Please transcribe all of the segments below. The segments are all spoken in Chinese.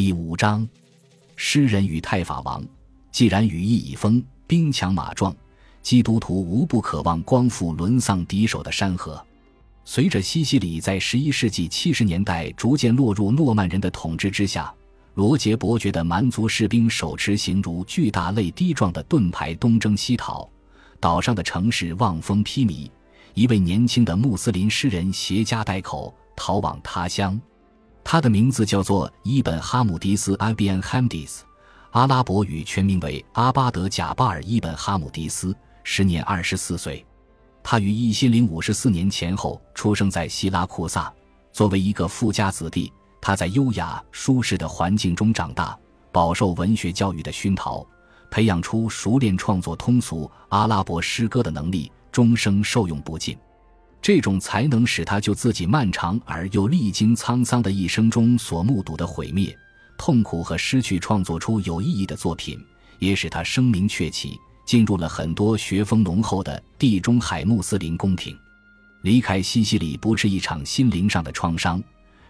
第五章，诗人与太法王。既然羽翼已丰，兵强马壮，基督徒无不渴望光复沦丧敌手的山河。随着西西里在十一世纪七十年代逐渐落入诺曼人的统治之下，罗杰伯爵的蛮族士兵手持形如巨大泪滴状的盾牌东征西讨，岛上的城市望风披靡。一位年轻的穆斯林诗人携家带口逃往他乡。他的名字叫做伊本哈姆迪斯 （Ibn Hamdis），阿拉伯语全名为阿巴德·贾巴尔·伊本哈姆迪斯，时年二十四岁。他于一千零五十四年前后出生在希拉库萨。作为一个富家子弟，他在优雅舒适的环境中长大，饱受文学教育的熏陶，培养出熟练创作通俗阿拉伯诗歌的能力，终生受用不尽。这种才能使他就自己漫长而又历经沧桑的一生中所目睹的毁灭、痛苦和失去，创作出有意义的作品，也使他声名鹊起，进入了很多学风浓厚的地中海穆斯林宫廷。离开西西里不是一场心灵上的创伤，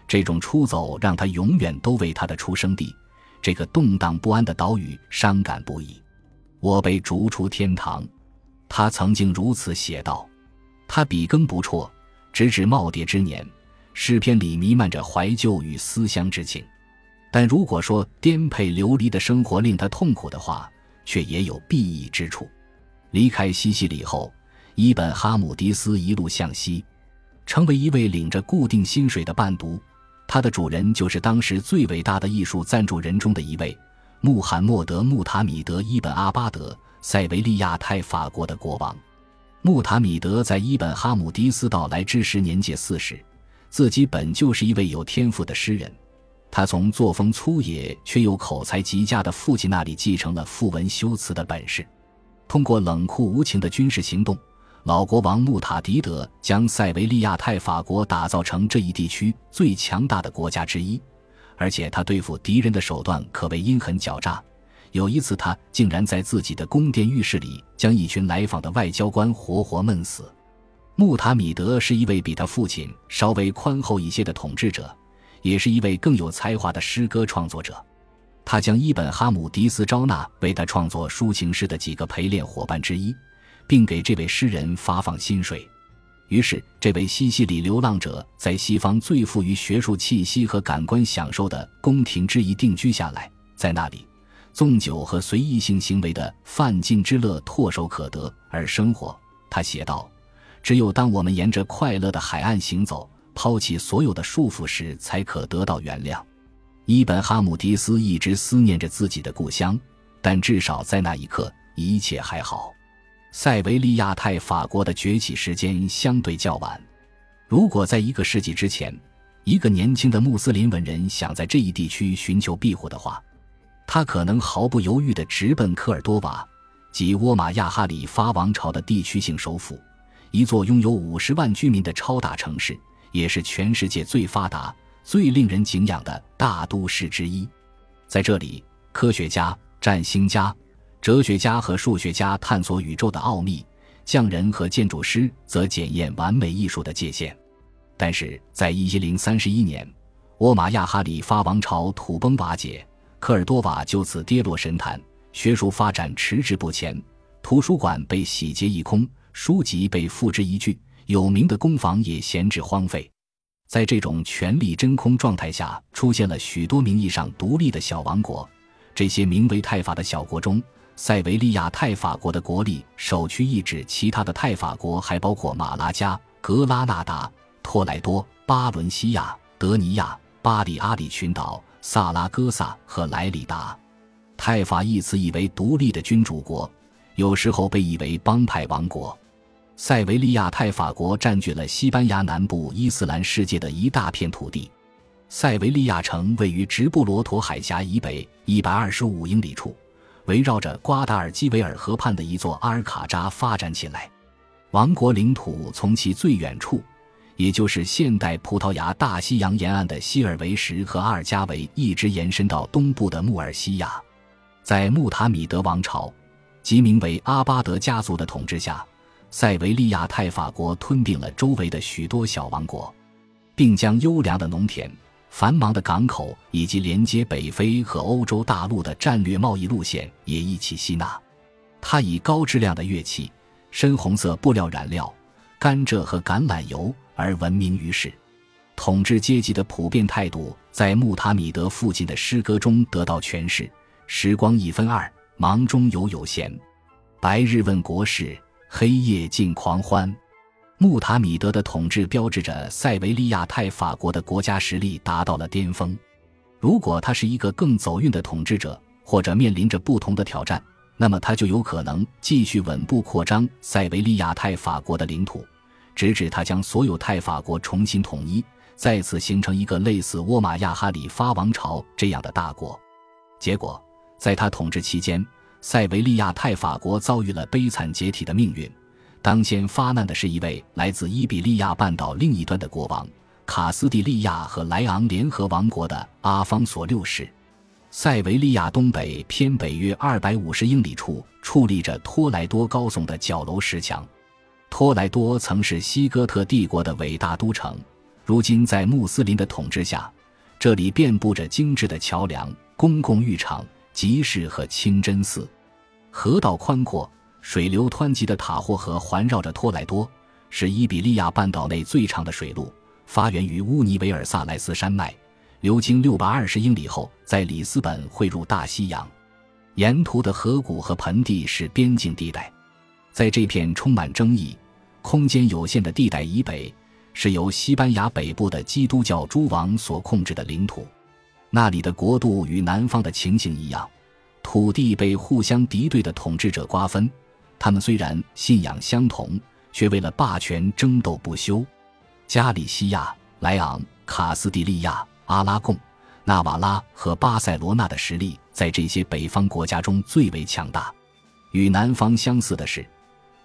这种出走让他永远都为他的出生地这个动荡不安的岛屿伤感不已。我被逐出天堂，他曾经如此写道。他笔耕不辍，直至耄耋之年，诗篇里弥漫着怀旧与思乡之情。但如果说颠沛流离的生活令他痛苦的话，却也有裨益之处。离开西西里后，伊本哈姆迪斯一路向西，成为一位领着固定薪水的伴读。他的主人就是当时最伟大的艺术赞助人中的一位——穆罕默德·穆塔米德·伊本阿巴德，塞维利亚泰法国的国王。穆塔米德在伊本哈姆迪斯到来之时年届四十，自己本就是一位有天赋的诗人。他从作风粗野却又口才极佳的父亲那里继承了赋文修辞的本事。通过冷酷无情的军事行动，老国王穆塔迪德将塞维利亚泰法国打造成这一地区最强大的国家之一，而且他对付敌人的手段可谓阴狠狡诈。有一次，他竟然在自己的宫殿浴室里将一群来访的外交官活活闷死。穆塔米德是一位比他父亲稍微宽厚一些的统治者，也是一位更有才华的诗歌创作者。他将伊本哈姆迪斯招纳为他创作抒情诗的几个陪练伙伴之一，并给这位诗人发放薪水。于是，这位西西里流浪者在西方最富于学术气息和感官享受的宫廷之一定居下来，在那里。纵酒和随意性行为的犯禁之乐唾手可得，而生活，他写道：“只有当我们沿着快乐的海岸行走，抛弃所有的束缚时，才可得到原谅。”伊本哈姆迪斯一直思念着自己的故乡，但至少在那一刻，一切还好。塞维利亚泰法国的崛起时间相对较晚。如果在一个世纪之前，一个年轻的穆斯林文人想在这一地区寻求庇护的话，他可能毫不犹豫地直奔科尔多瓦，即沃玛亚哈里发王朝的地区性首府，一座拥有五十万居民的超大城市，也是全世界最发达、最令人敬仰的大都市之一。在这里，科学家、占星家、哲学家和数学家探索宇宙的奥秘，匠人和建筑师则检验完美艺术的界限。但是在一零三十一年，沃玛亚哈里发王朝土崩瓦解。科尔多瓦就此跌落神坛，学术发展迟滞不前，图书馆被洗劫一空，书籍被付之一炬，有名的工坊也闲置荒废。在这种权力真空状态下，出现了许多名义上独立的小王国。这些名为泰法的小国中，塞维利亚泰法国的国力首屈一指，其他的泰法国还包括马拉加、格拉纳达、托莱多、巴伦西亚、德尼亚、巴里阿里群岛。萨拉戈萨和莱里达，泰法一词意为独立的君主国，有时候被译为帮派王国。塞维利亚泰法国占据了西班牙南部伊斯兰世界的一大片土地。塞维利亚城位于直布罗陀海峡以北一百二十五英里处，围绕着瓜达尔基维尔河畔的一座阿尔卡扎发展起来。王国领土从其最远处。也就是现代葡萄牙大西洋沿岸的西尔维什和阿尔加维，一直延伸到东部的穆尔西亚。在穆塔米德王朝，即名为阿巴德家族的统治下，塞维利亚泰法国吞并了周围的许多小王国，并将优良的农田、繁忙的港口以及连接北非和欧洲大陆的战略贸易路线也一起吸纳。他以高质量的乐器、深红色布料染料、甘蔗和橄榄油而闻名于世。统治阶级的普遍态度在穆塔米德父亲的诗歌中得到诠释：时光一分二，忙中有有闲，白日问国事，黑夜尽狂欢。穆塔米德的统治标志着塞维利亚泰法国的国家实力达到了巅峰。如果他是一个更走运的统治者，或者面临着不同的挑战，那么他就有可能继续稳步扩张塞维利亚泰法国的领土，直至他将所有泰法国重新统一，再次形成一个类似沃玛亚哈里发王朝这样的大国。结果，在他统治期间，塞维利亚泰法国遭遇了悲惨解体的命运。当先发难的是一位来自伊比利亚半岛另一端的国王——卡斯蒂利亚和莱昂联合王国的阿方索六世。塞维利亚东北偏北约二百五十英里处矗立着托莱多高耸的角楼石墙。托莱多曾是西哥特帝国的伟大都城，如今在穆斯林的统治下，这里遍布着精致的桥梁、公共浴场、集市和清真寺。河道宽阔。水流湍急的塔霍河环绕着托莱多，是伊比利亚半岛内最长的水路，发源于乌尼维尔萨莱斯山脉，流经六百二十英里后，在里斯本汇入大西洋。沿途的河谷和盆地是边境地带，在这片充满争议、空间有限的地带以北，是由西班牙北部的基督教诸王所控制的领土。那里的国度与南方的情形一样，土地被互相敌对的统治者瓜分。他们虽然信仰相同，却为了霸权争斗不休。加里西亚、莱昂、卡斯蒂利亚、阿拉贡、纳瓦拉和巴塞罗那的实力在这些北方国家中最为强大。与南方相似的是，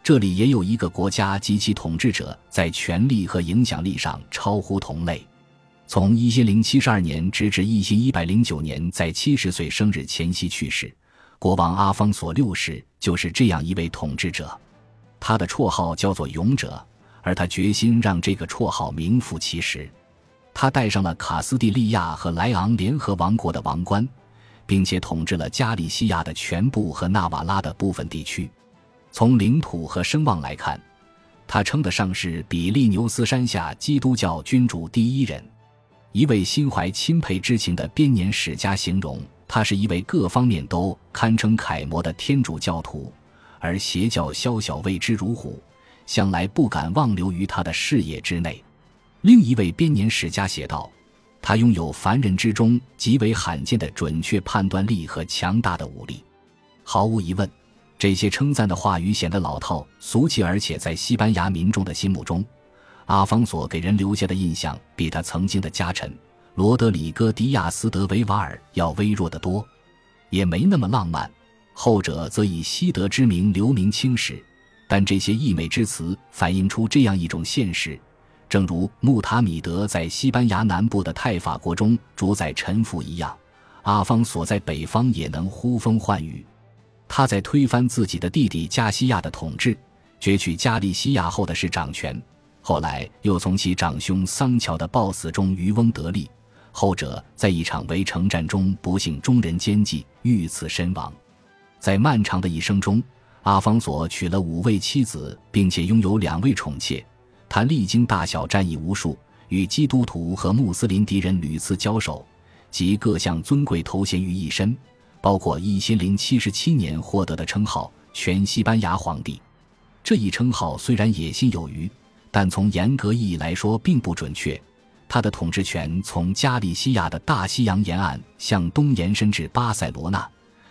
这里也有一个国家及其统治者在权力和影响力上超乎同类。从一千零七十二年直至一千一百零九年，在七十岁生日前夕去世。国王阿方索六世就是这样一位统治者，他的绰号叫做“勇者”，而他决心让这个绰号名副其实。他戴上了卡斯蒂利亚和莱昂联合王国的王冠，并且统治了加利西亚的全部和纳瓦拉的部分地区。从领土和声望来看，他称得上是比利牛斯山下基督教君主第一人。一位心怀钦佩之情的编年史家形容。他是一位各方面都堪称楷模的天主教徒，而邪教宵小畏之如虎，向来不敢妄留于他的视野之内。另一位编年史家写道：“他拥有凡人之中极为罕见的准确判断力和强大的武力。”毫无疑问，这些称赞的话语显得老套俗气，而且在西班牙民众的心目中，阿方索给人留下的印象比他曾经的家臣。罗德里戈·迪亚斯·德维瓦尔要微弱得多，也没那么浪漫。后者则以西德之名留名青史，但这些溢美之词反映出这样一种现实：正如穆塔米德在西班牙南部的泰法国中主宰臣服一样，阿方索在北方也能呼风唤雨。他在推翻自己的弟弟加西亚的统治，攫取加利西亚后的是掌权，后来又从其长兄桑乔的暴死中渔翁得利。后者在一场围城战中不幸中人奸计遇刺身亡。在漫长的一生中，阿方索娶了五位妻子，并且拥有两位宠妾。他历经大小战役无数，与基督徒和穆斯林敌人屡次交手，集各项尊贵头衔于一身，包括一千零七十七年获得的称号——全西班牙皇帝。这一称号虽然野心有余，但从严格意义来说并不准确。他的统治权从加利西亚的大西洋沿岸向东延伸至巴塞罗那，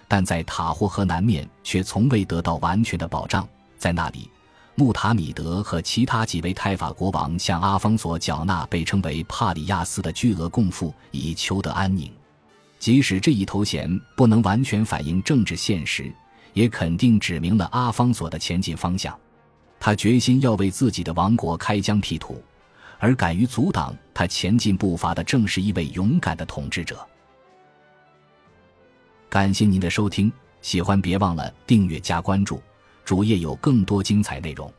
但在塔霍河南面却从未得到完全的保障。在那里，穆塔米德和其他几位泰法国王向阿方索缴纳被称为帕里亚斯的巨额贡赋，以求得安宁。即使这一头衔不能完全反映政治现实，也肯定指明了阿方索的前进方向。他决心要为自己的王国开疆辟土。而敢于阻挡他前进步伐的，正是一位勇敢的统治者。感谢您的收听，喜欢别忘了订阅加关注，主页有更多精彩内容。